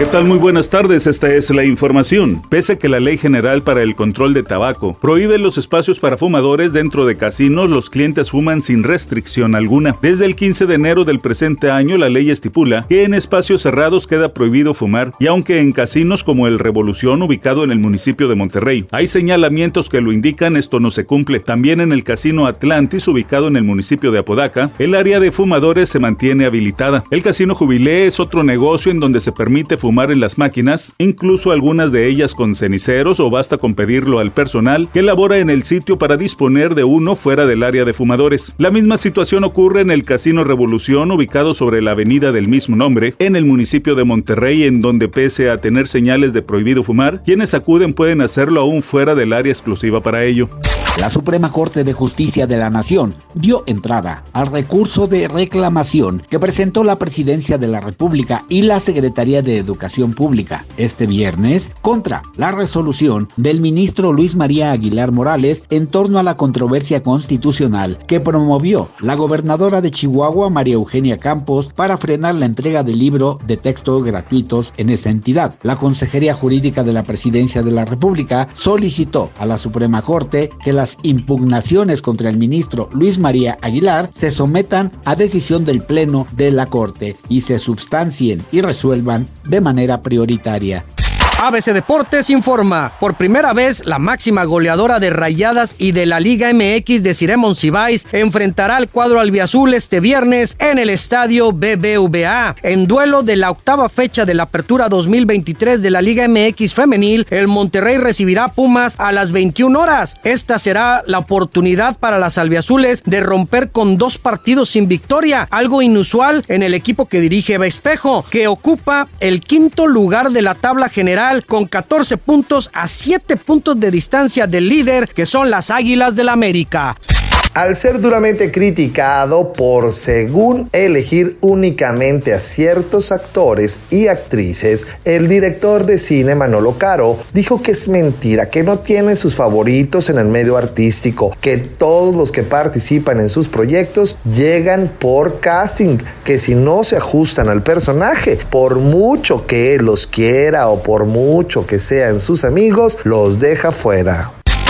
¿Qué tal? Muy buenas tardes, esta es la información. Pese a que la Ley General para el Control de Tabaco prohíbe los espacios para fumadores dentro de casinos, los clientes fuman sin restricción alguna. Desde el 15 de enero del presente año, la ley estipula que en espacios cerrados queda prohibido fumar, y aunque en casinos como el Revolución, ubicado en el municipio de Monterrey, hay señalamientos que lo indican, esto no se cumple. También en el Casino Atlantis, ubicado en el municipio de Apodaca, el área de fumadores se mantiene habilitada. El Casino Jubilé es otro negocio en donde se permite fumar fumar en las máquinas, incluso algunas de ellas con ceniceros o basta con pedirlo al personal que labora en el sitio para disponer de uno fuera del área de fumadores. La misma situación ocurre en el Casino Revolución ubicado sobre la avenida del mismo nombre, en el municipio de Monterrey, en donde pese a tener señales de prohibido fumar, quienes acuden pueden hacerlo aún fuera del área exclusiva para ello. La Suprema Corte de Justicia de la Nación dio entrada al recurso de reclamación que presentó la Presidencia de la República y la Secretaría de Educación Pública este viernes contra la resolución del ministro Luis María Aguilar Morales en torno a la controversia constitucional que promovió la gobernadora de Chihuahua María Eugenia Campos para frenar la entrega del libro de textos gratuitos en esa entidad. La Consejería Jurídica de la Presidencia de la República solicitó a la Suprema Corte que las impugnaciones contra el ministro Luis María Aguilar se sometan a decisión del Pleno de la Corte y se substancien y resuelvan de manera prioritaria. ABC Deportes informa, por primera vez la máxima goleadora de Rayadas y de la Liga MX de Ciremon Cibáis enfrentará al cuadro albiazul este viernes en el estadio BBVA. En duelo de la octava fecha de la apertura 2023 de la Liga MX femenil, el Monterrey recibirá Pumas a las 21 horas. Esta será la oportunidad para las albiazules de romper con dos partidos sin victoria, algo inusual en el equipo que dirige Espejo, que ocupa el quinto lugar de la tabla general con 14 puntos a 7 puntos de distancia del líder que son las Águilas del América. Al ser duramente criticado por, según elegir únicamente a ciertos actores y actrices, el director de cine Manolo Caro dijo que es mentira, que no tiene sus favoritos en el medio artístico, que todos los que participan en sus proyectos llegan por casting, que si no se ajustan al personaje, por mucho que los quiera o por mucho que sean sus amigos, los deja fuera.